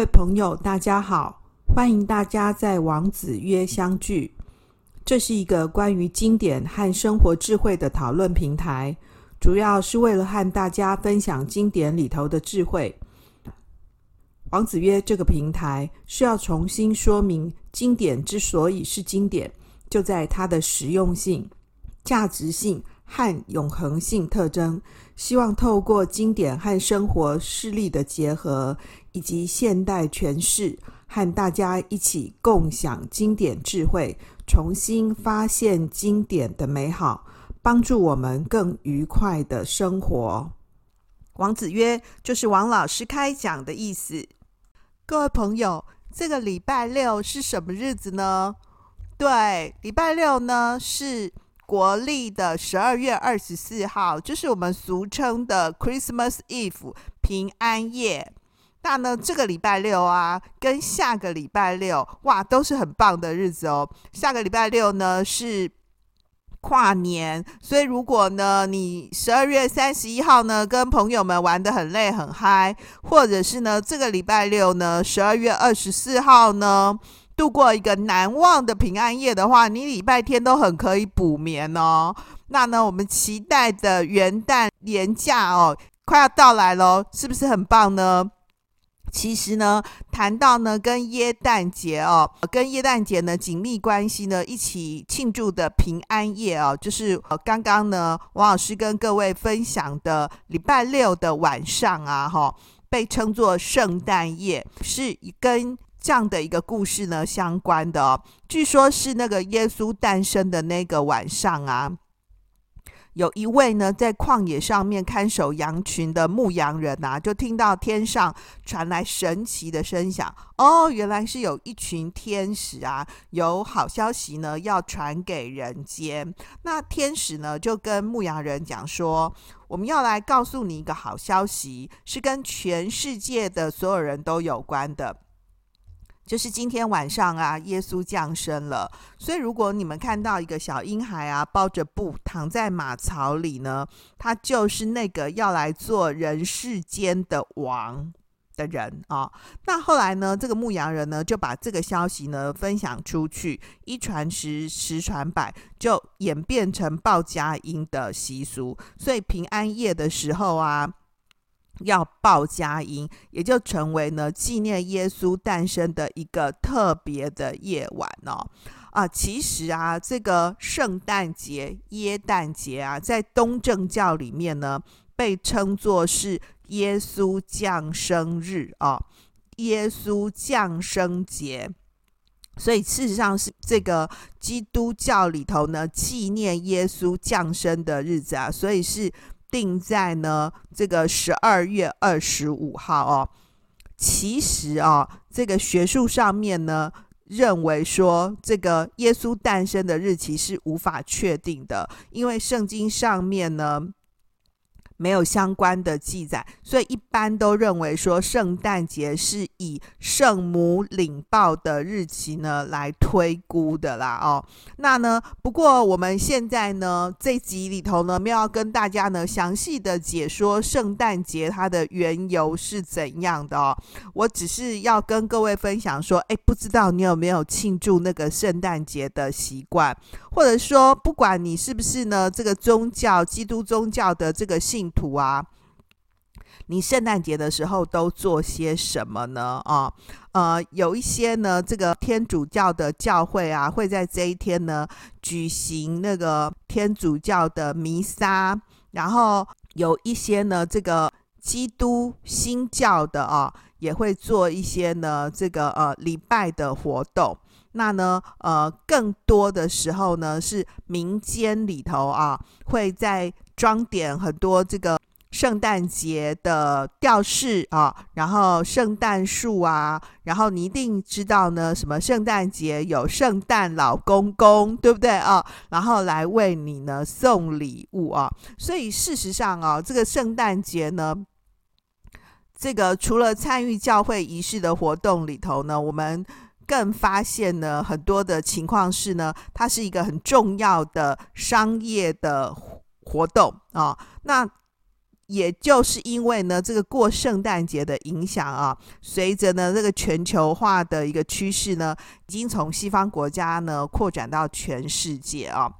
各位朋友，大家好，欢迎大家在王子约相聚。这是一个关于经典和生活智慧的讨论平台，主要是为了和大家分享经典里头的智慧。王子约这个平台需要重新说明，经典之所以是经典，就在它的实用性、价值性和永恒性特征。希望透过经典和生活事例的结合，以及现代诠释，和大家一起共享经典智慧，重新发现经典的美好，帮助我们更愉快的生活。王子约就是王老师开讲的意思。各位朋友，这个礼拜六是什么日子呢？对，礼拜六呢是。国历的十二月二十四号，就是我们俗称的 Christmas Eve 平安夜。那呢，这个礼拜六啊，跟下个礼拜六，哇，都是很棒的日子哦。下个礼拜六呢是跨年，所以如果呢你十二月三十一号呢跟朋友们玩得很累很嗨，或者是呢这个礼拜六呢十二月二十四号呢。度过一个难忘的平安夜的话，你礼拜天都很可以补眠哦。那呢，我们期待的元旦年假哦，快要到来喽，是不是很棒呢？其实呢，谈到呢跟耶诞节哦，跟耶诞节呢紧密关系呢，一起庆祝的平安夜哦，就是刚刚呢王老师跟各位分享的礼拜六的晚上啊，哈，被称作圣诞夜，是跟。这样的一个故事呢，相关的，据说是那个耶稣诞生的那个晚上啊，有一位呢在旷野上面看守羊群的牧羊人啊，就听到天上传来神奇的声响。哦，原来是有一群天使啊，有好消息呢要传给人间。那天使呢就跟牧羊人讲说，我们要来告诉你一个好消息，是跟全世界的所有人都有关的。就是今天晚上啊，耶稣降生了。所以，如果你们看到一个小婴孩啊，包着布躺在马槽里呢，他就是那个要来做人世间的王的人啊。那后来呢，这个牧羊人呢就把这个消息呢分享出去，一传十，十传百，就演变成报佳音的习俗。所以平安夜的时候啊。要报佳音，也就成为呢纪念耶稣诞生的一个特别的夜晚哦。啊，其实啊，这个圣诞节、耶诞节啊，在东正教里面呢，被称作是耶稣降生日哦，耶稣降生节。所以事实上是这个基督教里头呢，纪念耶稣降生的日子啊，所以是。定在呢这个十二月二十五号哦。其实啊，这个学术上面呢认为说，这个耶稣诞生的日期是无法确定的，因为圣经上面呢。没有相关的记载，所以一般都认为说圣诞节是以圣母领报的日期呢来推估的啦哦。那呢，不过我们现在呢这集里头呢，没有要跟大家呢详细的解说圣诞节它的缘由是怎样的哦。我只是要跟各位分享说，哎，不知道你有没有庆祝那个圣诞节的习惯，或者说不管你是不是呢这个宗教基督宗教的这个信图啊，你圣诞节的时候都做些什么呢？啊，呃，有一些呢，这个天主教的教会啊，会在这一天呢举行那个天主教的弥撒，然后有一些呢，这个基督新教的啊，也会做一些呢，这个呃礼拜的活动。那呢，呃，更多的时候呢，是民间里头啊，会在装点很多这个圣诞节的吊饰啊，然后圣诞树啊，然后你一定知道呢，什么圣诞节有圣诞老公公，对不对啊？然后来为你呢送礼物啊。所以事实上啊，这个圣诞节呢，这个除了参与教会仪式的活动里头呢，我们更发现呢很多的情况是呢，它是一个很重要的商业的。活动啊，那也就是因为呢，这个过圣诞节的影响啊，随着呢这个全球化的一个趋势呢，已经从西方国家呢扩展到全世界啊，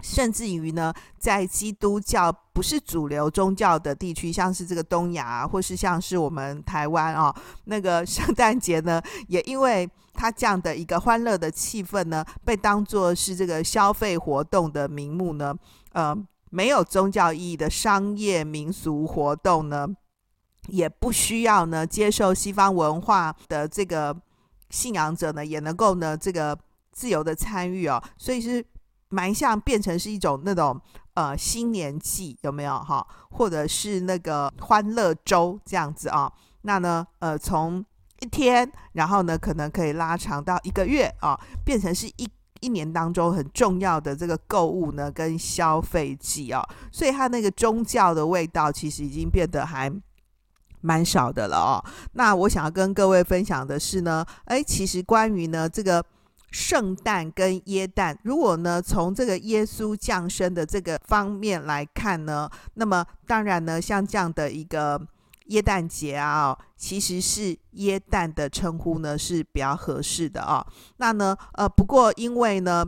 甚至于呢，在基督教不是主流宗教的地区，像是这个东亚，或是像是我们台湾啊，那个圣诞节呢，也因为它这样的一个欢乐的气氛呢，被当作是这个消费活动的名目呢，呃。没有宗教意义的商业民俗活动呢，也不需要呢接受西方文化的这个信仰者呢，也能够呢这个自由的参与哦，所以是蛮像变成是一种那种呃新年祭有没有哈？或者是那个欢乐周这样子啊？那呢呃从一天，然后呢可能可以拉长到一个月啊，变成是一。一年当中很重要的这个购物呢，跟消费季啊，所以它那个宗教的味道其实已经变得还蛮少的了哦。那我想要跟各位分享的是呢，诶，其实关于呢这个圣诞跟耶诞，如果呢从这个耶稣降生的这个方面来看呢，那么当然呢像这样的一个。耶诞节啊，其实是耶诞的称呼呢是比较合适的啊。那呢，呃，不过因为呢，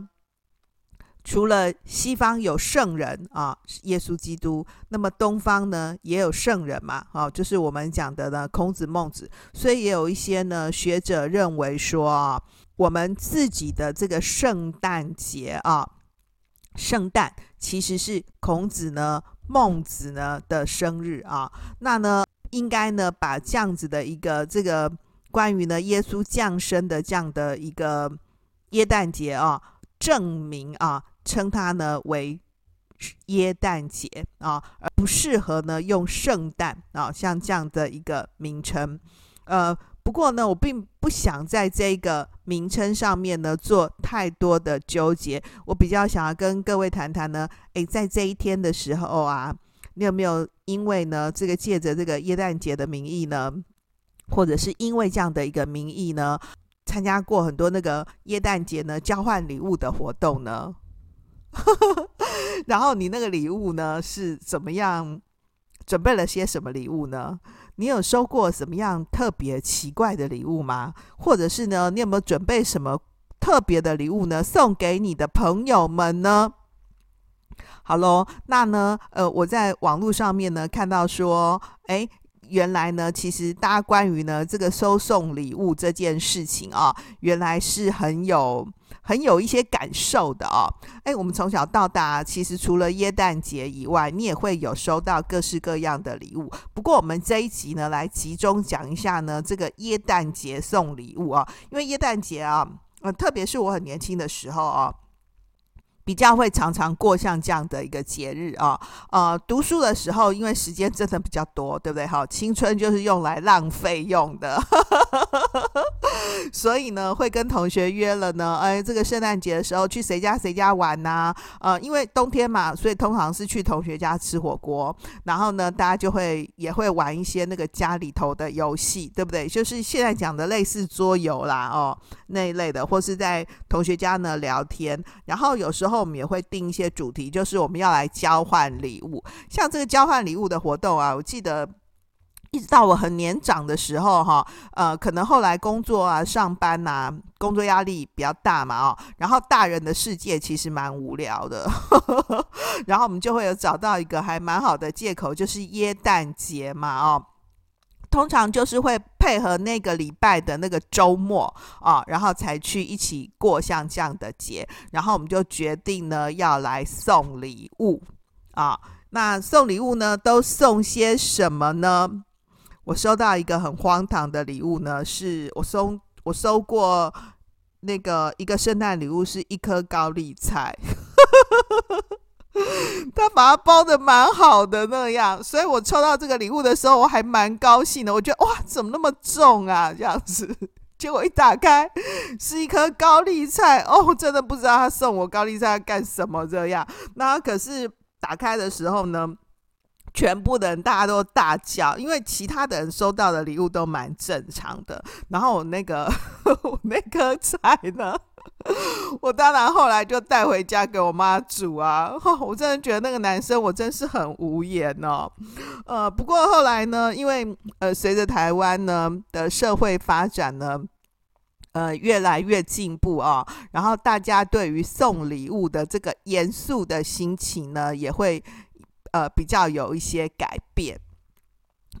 除了西方有圣人啊，耶稣基督，那么东方呢也有圣人嘛，啊，就是我们讲的呢孔子、孟子，所以也有一些呢学者认为说啊，我们自己的这个圣诞节啊，圣诞其实是孔子呢、孟子呢的生日啊，那呢。应该呢，把这样子的一个这个关于呢耶稣降生的这样的一个耶诞节啊，证明啊，称它呢为耶诞节啊，而不适合呢用圣诞啊，像这样的一个名称。呃，不过呢，我并不想在这个名称上面呢做太多的纠结，我比较想要跟各位谈谈呢，诶，在这一天的时候啊。你有没有因为呢，这个借着这个耶诞节的名义呢，或者是因为这样的一个名义呢，参加过很多那个耶诞节呢交换礼物的活动呢？然后你那个礼物呢是怎么样？准备了些什么礼物呢？你有收过什么样特别奇怪的礼物吗？或者是呢，你有没有准备什么特别的礼物呢？送给你的朋友们呢？好喽，那呢，呃，我在网络上面呢看到说，诶，原来呢，其实大家关于呢这个收送礼物这件事情啊，原来是很有很有一些感受的哦。诶，我们从小到大，其实除了耶诞节以外，你也会有收到各式各样的礼物。不过我们这一集呢，来集中讲一下呢这个耶诞节送礼物啊，因为耶诞节啊，呃，特别是我很年轻的时候啊。比较会常常过像这样的一个节日啊，呃，读书的时候，因为时间真的比较多，对不对？好，青春就是用来浪费用的，所以呢，会跟同学约了呢，哎，这个圣诞节的时候去谁家谁家玩呐、呃，因为冬天嘛，所以通常是去同学家吃火锅，然后呢，大家就会也会玩一些那个家里头的游戏，对不对？就是现在讲的类似桌游啦，哦，那一类的，或是在同学家呢聊天，然后有时候。后我们也会定一些主题，就是我们要来交换礼物。像这个交换礼物的活动啊，我记得一直到我很年长的时候，哈，呃，可能后来工作啊、上班呐、啊，工作压力比较大嘛，哦，然后大人的世界其实蛮无聊的，然后我们就会有找到一个还蛮好的借口，就是耶诞节嘛，哦。通常就是会配合那个礼拜的那个周末啊，然后才去一起过像这样的节，然后我们就决定呢要来送礼物啊。那送礼物呢都送些什么呢？我收到一个很荒唐的礼物呢，是我收我收过那个一个圣诞礼物是一颗高丽菜。他把它包得蛮好的那样，所以我抽到这个礼物的时候，我还蛮高兴的。我觉得哇，怎么那么重啊？这样子，结果一打开是一颗高丽菜哦，真的不知道他送我高丽菜干什么这样。那可是打开的时候呢，全部的人大家都大叫，因为其他的人收到的礼物都蛮正常的。然后我那个 我那颗菜呢？我当然后来就带回家给我妈煮啊。我真的觉得那个男生我真是很无言哦。呃，不过后来呢，因为呃随着台湾呢的社会发展呢，呃越来越进步啊，然后大家对于送礼物的这个严肃的心情呢，也会呃比较有一些改变。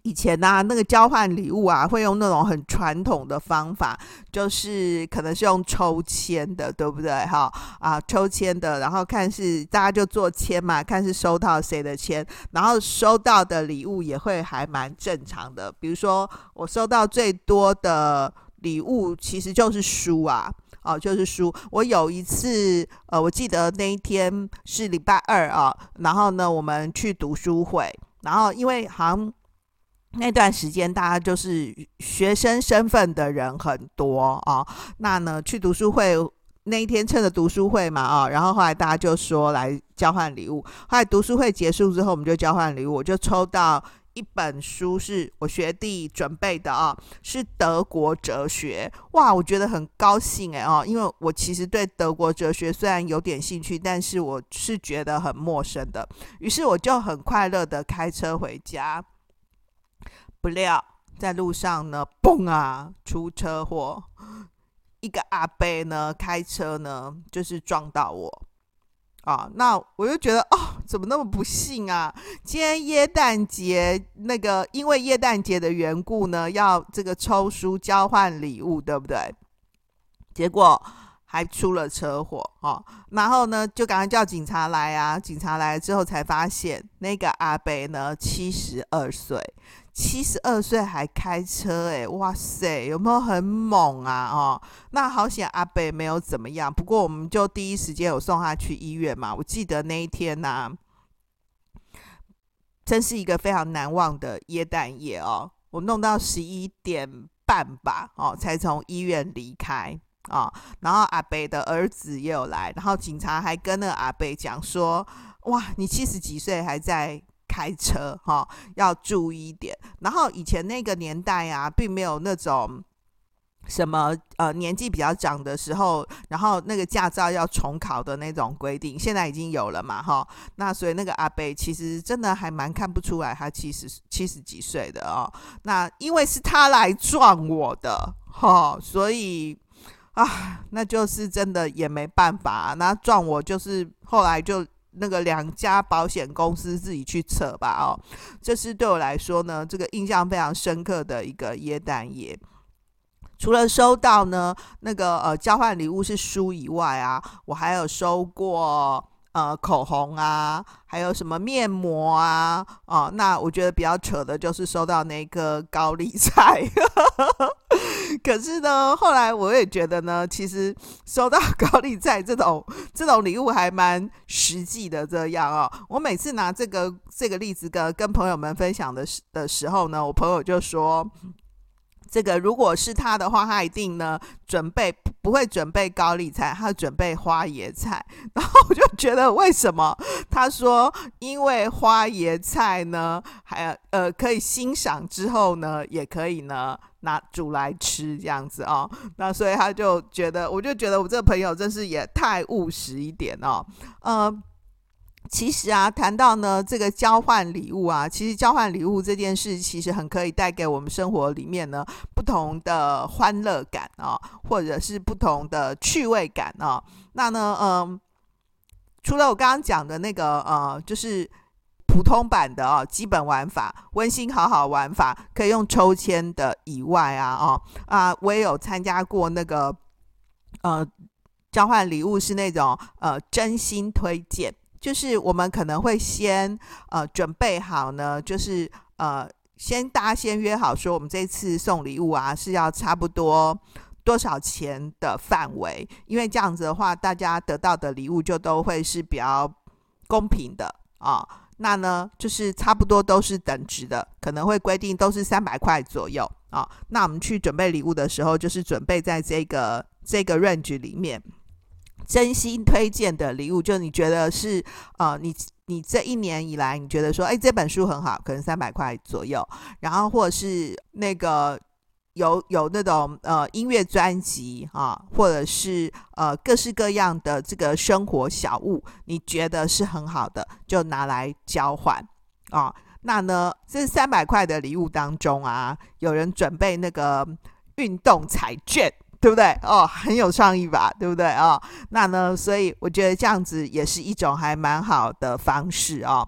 以前呢、那个交换礼物啊，会用那种很传统的方法，就是可能是用抽签的，对不对？哈啊，抽签的，然后看是大家就做签嘛，看是收到谁的签，然后收到的礼物也会还蛮正常的。比如说，我收到最多的礼物其实就是书啊，哦，就是书。我有一次，呃，我记得那一天是礼拜二啊，然后呢，我们去读书会，然后因为好像。那段时间，大家就是学生身份的人很多啊、哦。那呢，去读书会那一天，趁着读书会嘛啊、然后后来大家就说来交换礼物。后来读书会结束之后，我们就交换礼物。我就抽到一本书，是我学弟准备的啊、是德国哲学。哇，我觉得很高兴哎哦，因为我其实对德国哲学虽然有点兴趣，但是我是觉得很陌生的。于是我就很快乐的开车回家。不料在路上呢，嘣啊，出车祸！一个阿伯呢，开车呢，就是撞到我啊。那我就觉得，哦，怎么那么不幸啊？今天耶诞节，那个因为耶诞节的缘故呢，要这个抽书交换礼物，对不对？结果还出了车祸哦。然后呢，就赶快叫警察来啊。警察来了之后，才发现那个阿伯呢，七十二岁。七十二岁还开车诶，哇塞，有没有很猛啊？哦，那好险阿伯没有怎么样。不过我们就第一时间有送他去医院嘛。我记得那一天呐、真是一个非常难忘的耶诞夜哦。我弄到十一点半吧，哦，才从医院离开啊、哦。然后阿北的儿子也有来，然后警察还跟那个阿北讲说：“哇，你七十几岁还在。”开车哈、哦、要注意一点，然后以前那个年代啊，并没有那种什么呃年纪比较长的时候，然后那个驾照要重考的那种规定，现在已经有了嘛哈、那所以那个阿北其实真的还蛮看不出来他七十七十几岁的哦。那因为是他来撞我的哈、所以啊，那就是真的也没办法，那撞我就是后来就。那个两家保险公司自己去扯吧哦，这是对我来说呢，这个印象非常深刻的一个耶诞夜。除了收到呢那个呃交换礼物是书以外啊，我还有收过。呃，口红啊，还有什么面膜啊？哦，那我觉得比较扯的就是收到那个高丽菜。可是呢，后来我也觉得呢，其实收到高利贷这种这种礼物还蛮实际的。这样哦，我每次拿这个这个例子跟跟朋友们分享的时的时候呢，我朋友就说。这个如果是他的话，他一定呢准备不会准备高丽菜，他准备花椰菜。然后我就觉得为什么？他说因为花椰菜呢，还呃可以欣赏之后呢，也可以呢拿煮来吃这样子哦。那所以他就觉得，我就觉得我这个朋友真是也太务实一点哦，呃。其实啊，谈到呢这个交换礼物啊，其实交换礼物这件事，其实很可以带给我们生活里面呢不同的欢乐感啊，或者是不同的趣味感啊。那呢，嗯，除了我刚刚讲的那个呃，就是普通版的啊，基本玩法、温馨好好玩法，可以用抽签的以外啊，哦啊，我也有参加过那个呃交换礼物是那种呃真心推荐。就是我们可能会先呃准备好呢，就是呃先大家先约好说，我们这次送礼物啊是要差不多多少钱的范围，因为这样子的话，大家得到的礼物就都会是比较公平的啊。那呢，就是差不多都是等值的，可能会规定都是三百块左右啊。那我们去准备礼物的时候，就是准备在这个这个 range 里面。真心推荐的礼物，就你觉得是呃，你你这一年以来，你觉得说，哎，这本书很好，可能三百块左右。然后或者是那个有有那种呃音乐专辑啊，或者是呃各式各样的这个生活小物，你觉得是很好的，就拿来交换啊。那呢，这三百块的礼物当中啊，有人准备那个运动彩券。对不对？哦，很有创意吧？对不对？哦，那呢？所以我觉得这样子也是一种还蛮好的方式哦。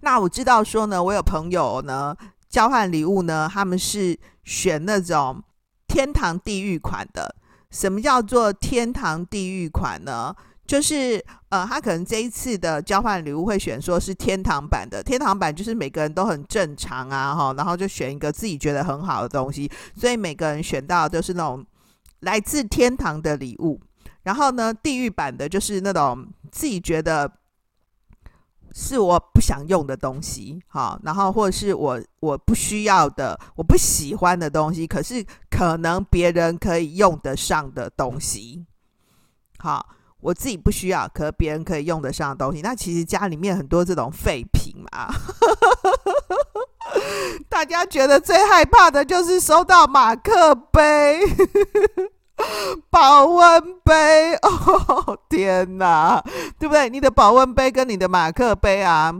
那我知道说呢，我有朋友呢交换礼物呢，他们是选那种天堂地狱款的。什么叫做天堂地狱款呢？就是呃，他可能这一次的交换礼物会选说是天堂版的，天堂版就是每个人都很正常啊，哈，然后就选一个自己觉得很好的东西，所以每个人选到的都是那种来自天堂的礼物。然后呢，地狱版的就是那种自己觉得是我不想用的东西，哈，然后或者是我我不需要的、我不喜欢的东西，可是可能别人可以用得上的东西，好。我自己不需要，可别人可以用得上的东西。那其实家里面很多这种废品嘛，大家觉得最害怕的就是收到马克杯、保温杯。哦天哪，对不对？你的保温杯跟你的马克杯啊，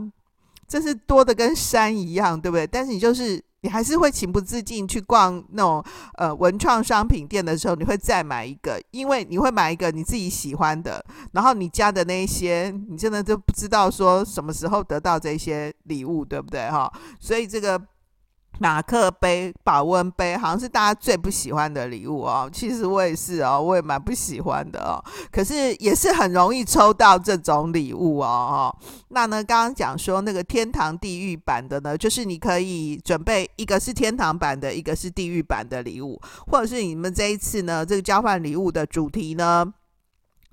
真是多的跟山一样，对不对？但是你就是。你还是会情不自禁去逛那种呃文创商品店的时候，你会再买一个，因为你会买一个你自己喜欢的，然后你家的那一些，你真的就不知道说什么时候得到这些礼物，对不对哈？所以这个。马克杯、保温杯，好像是大家最不喜欢的礼物哦。其实我也是哦，我也蛮不喜欢的哦。可是也是很容易抽到这种礼物哦。那呢，刚刚讲说那个天堂、地狱版的呢，就是你可以准备一个是天堂版的，一个是地狱版的礼物，或者是你们这一次呢，这个交换礼物的主题呢，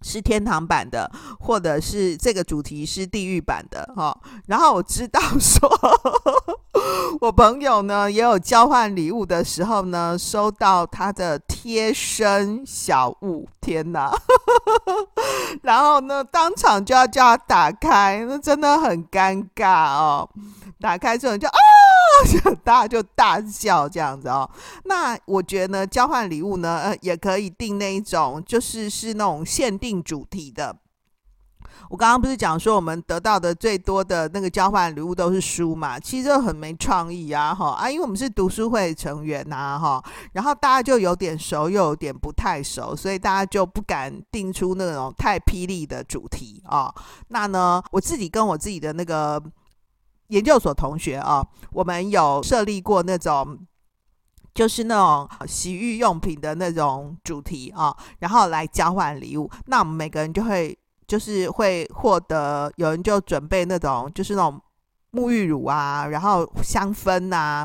是天堂版的，或者是这个主题是地狱版的哈。然后我知道说。我朋友呢也有交换礼物的时候呢，收到他的贴身小物，天哪！然后呢，当场就要叫他打开，那真的很尴尬哦。打开之后就啊，就大家就大笑这样子哦。那我觉得，交换礼物呢，呃，也可以定那一种，就是是那种限定主题的。我刚刚不是讲说我们得到的最多的那个交换礼物都是书嘛？其实很没创意啊，哈啊，因为我们是读书会成员呐，哈，然后大家就有点熟又有点不太熟，所以大家就不敢定出那种太霹雳的主题啊。那呢，我自己跟我自己的那个研究所同学啊，我们有设立过那种就是那种洗浴用品的那种主题啊，然后来交换礼物。那我们每个人就会。就是会获得，有人就准备那种，就是那种沐浴乳啊，然后香氛啊，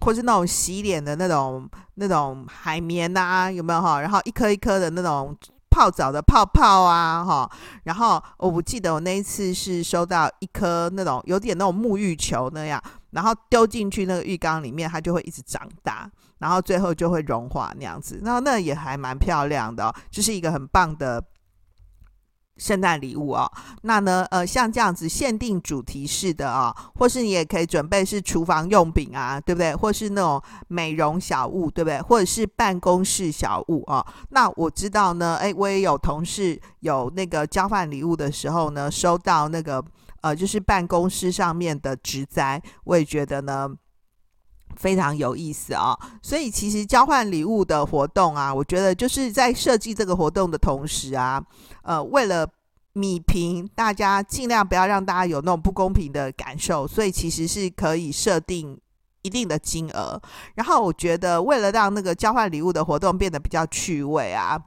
或是那种洗脸的那种那种海绵啊，有没有哈？然后一颗一颗的那种泡澡的泡泡啊，哈。然后我不记得我那一次是收到一颗那种有点那种沐浴球那样，然后丢进去那个浴缸里面，它就会一直长大，然后最后就会融化那样子。那那也还蛮漂亮的哦，就是一个很棒的。圣诞礼物哦，那呢，呃，像这样子限定主题式的啊、哦，或是你也可以准备是厨房用品啊，对不对？或是那种美容小物，对不对？或者是办公室小物、哦。那我知道呢，诶，我也有同事有那个交换礼物的时候呢，收到那个呃，就是办公室上面的植栽，我也觉得呢。非常有意思啊、哦，所以其实交换礼物的活动啊，我觉得就是在设计这个活动的同时啊，呃，为了米平大家，尽量不要让大家有那种不公平的感受，所以其实是可以设定一定的金额。然后我觉得，为了让那个交换礼物的活动变得比较趣味啊。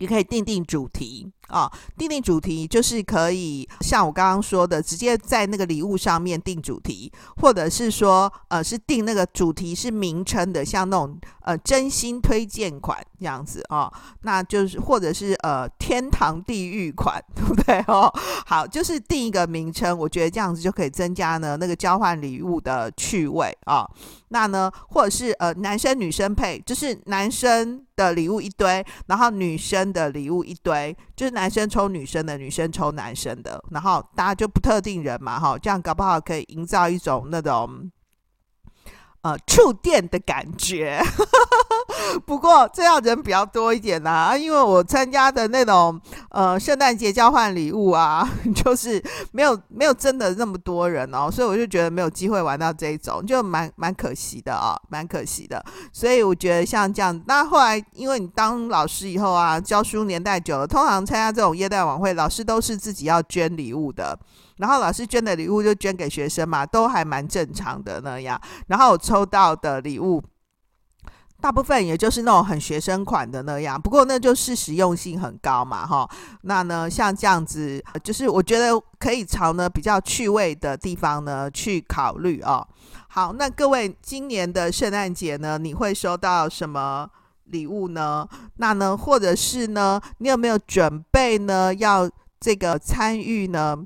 你可以定定主题啊，定定主题就是可以像我刚刚说的，直接在那个礼物上面定主题，或者是说呃是定那个主题是名称的，像那种呃真心推荐款这样子啊，那就是或者是呃天堂地狱款，对不对哦？好，就是定一个名称，我觉得这样子就可以增加呢那个交换礼物的趣味啊。那呢，或者是呃男生女生配，就是男生。的礼物一堆，然后女生的礼物一堆，就是男生抽女生的，女生抽男生的，然后大家就不特定人嘛，哈，这样搞不好可以营造一种那种，呃触电的感觉。不过这样人比较多一点啊，因为我参加的那种呃圣诞节交换礼物啊，就是没有没有真的那么多人哦，所以我就觉得没有机会玩到这一种，就蛮蛮可惜的啊，蛮可惜的。所以我觉得像这样，那后来因为你当老师以后啊，教书年代久了，通常参加这种耶诞晚会，老师都是自己要捐礼物的，然后老师捐的礼物就捐给学生嘛，都还蛮正常的那样。然后我抽到的礼物。大部分也就是那种很学生款的那样，不过那就是实用性很高嘛，哈。那呢，像这样子，就是我觉得可以朝呢比较趣味的地方呢去考虑哦。好，那各位今年的圣诞节呢，你会收到什么礼物呢？那呢，或者是呢，你有没有准备呢要这个参与呢？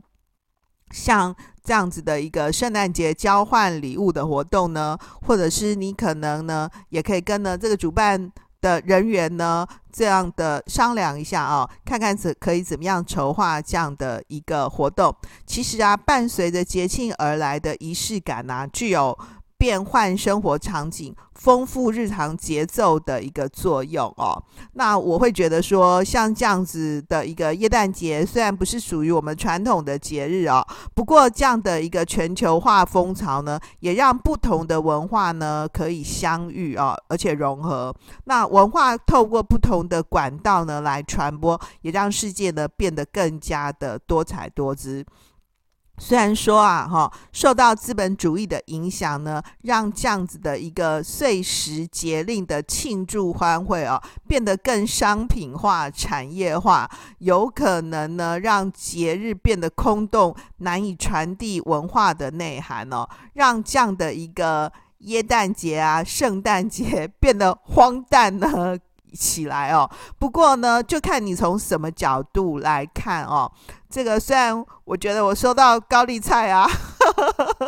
像。这样子的一个圣诞节交换礼物的活动呢，或者是你可能呢，也可以跟呢这个主办的人员呢，这样的商量一下啊，看看怎可以怎么样筹划这样的一个活动。其实啊，伴随着节庆而来的仪式感啊，具有。变换生活场景、丰富日常节奏的一个作用哦。那我会觉得说，像这样子的一个耶诞节，虽然不是属于我们传统的节日哦，不过这样的一个全球化风潮呢，也让不同的文化呢可以相遇哦，而且融合。那文化透过不同的管道呢来传播，也让世界呢变得更加的多彩多姿。虽然说啊，哈，受到资本主义的影响呢，让这样子的一个碎石节令的庆祝欢会哦，变得更商品化、产业化，有可能呢，让节日变得空洞，难以传递文化的内涵哦，让这样的一个耶诞节啊、圣诞节变得荒诞呢。起来哦，不过呢，就看你从什么角度来看哦。这个虽然我觉得我收到高丽菜啊，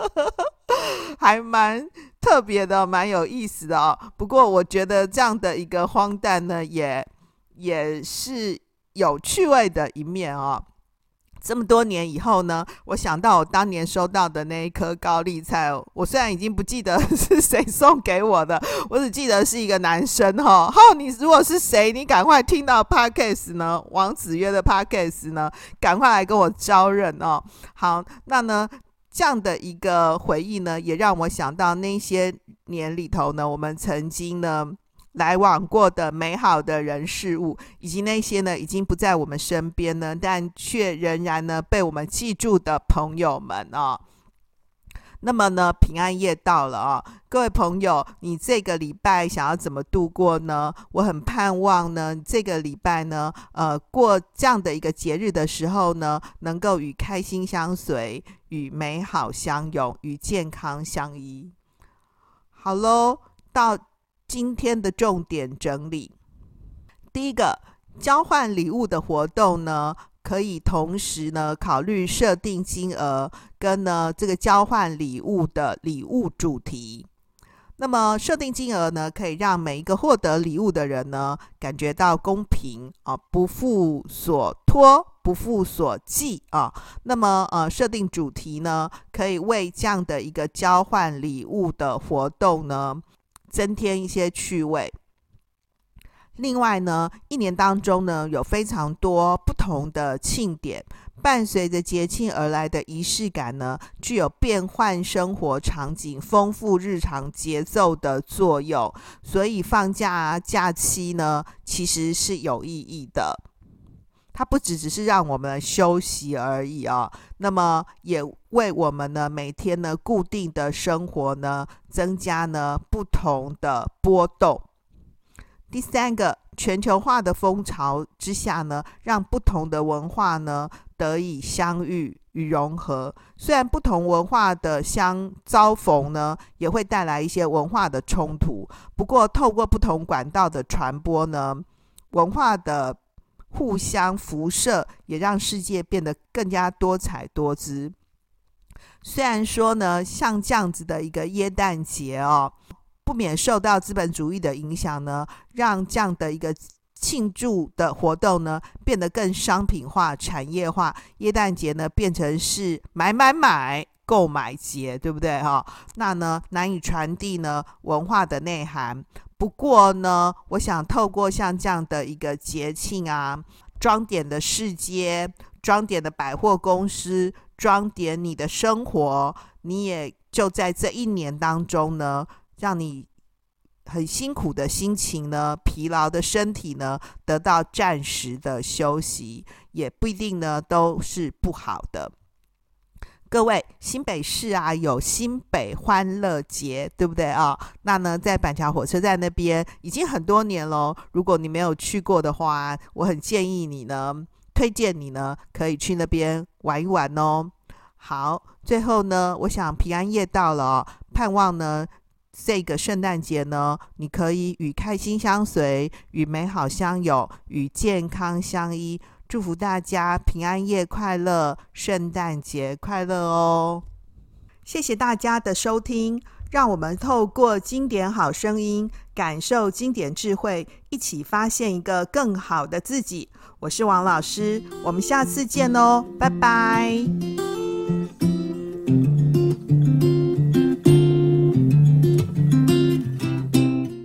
还蛮特别的，蛮有意思的哦。不过我觉得这样的一个荒诞呢，也也是有趣味的一面哦。这么多年以后呢，我想到我当年收到的那一颗高丽菜，我虽然已经不记得 是谁送给我的，我只记得是一个男生哈。好，你如果是谁，你赶快听到 Podcast 呢，王子约的 Podcast 呢，赶快来跟我招认哦。好，那呢，这样的一个回忆呢，也让我想到那些年里头呢，我们曾经呢。来往过的美好的人事物，以及那些呢已经不在我们身边呢，但却仍然呢被我们记住的朋友们哦。那么呢，平安夜到了啊、哦，各位朋友，你这个礼拜想要怎么度过呢？我很盼望呢，这个礼拜呢，呃，过这样的一个节日的时候呢，能够与开心相随，与美好相拥，与健康相依。好喽，到。今天的重点整理，第一个，交换礼物的活动呢，可以同时呢考虑设定金额跟呢这个交换礼物的礼物主题。那么设定金额呢，可以让每一个获得礼物的人呢感觉到公平啊，不负所托，不负所寄啊。那么呃，设定主题呢，可以为这样的一个交换礼物的活动呢。增添一些趣味。另外呢，一年当中呢，有非常多不同的庆典，伴随着节庆而来的仪式感呢，具有变换生活场景、丰富日常节奏的作用。所以放假啊、假期呢，其实是有意义的。它不只只是让我们休息而已啊，那么也为我们呢每天呢固定的生活呢增加呢不同的波动。第三个，全球化的风潮之下呢，让不同的文化呢得以相遇与融合。虽然不同文化的相遭逢呢，也会带来一些文化的冲突，不过透过不同管道的传播呢，文化的。互相辐射，也让世界变得更加多彩多姿。虽然说呢，像这样子的一个耶诞节哦，不免受到资本主义的影响呢，让这样的一个庆祝的活动呢，变得更商品化、产业化。耶诞节呢，变成是买买买，购买节，对不对哈？那呢，难以传递呢文化的内涵。不过呢，我想透过像这样的一个节庆啊，装点的市街，装点的百货公司，装点你的生活，你也就在这一年当中呢，让你很辛苦的心情呢，疲劳的身体呢，得到暂时的休息，也不一定呢都是不好的。各位，新北市啊有新北欢乐节，对不对啊？那呢，在板桥火车站那边已经很多年喽。如果你没有去过的话，我很建议你呢，推荐你呢，可以去那边玩一玩哦。好，最后呢，我想平安夜到了，盼望呢，这个圣诞节呢，你可以与开心相随，与美好相拥，与健康相依。祝福大家平安夜快乐，圣诞节快乐哦！谢谢大家的收听，让我们透过经典好声音，感受经典智慧，一起发现一个更好的自己。我是王老师，我们下次见哦，拜拜。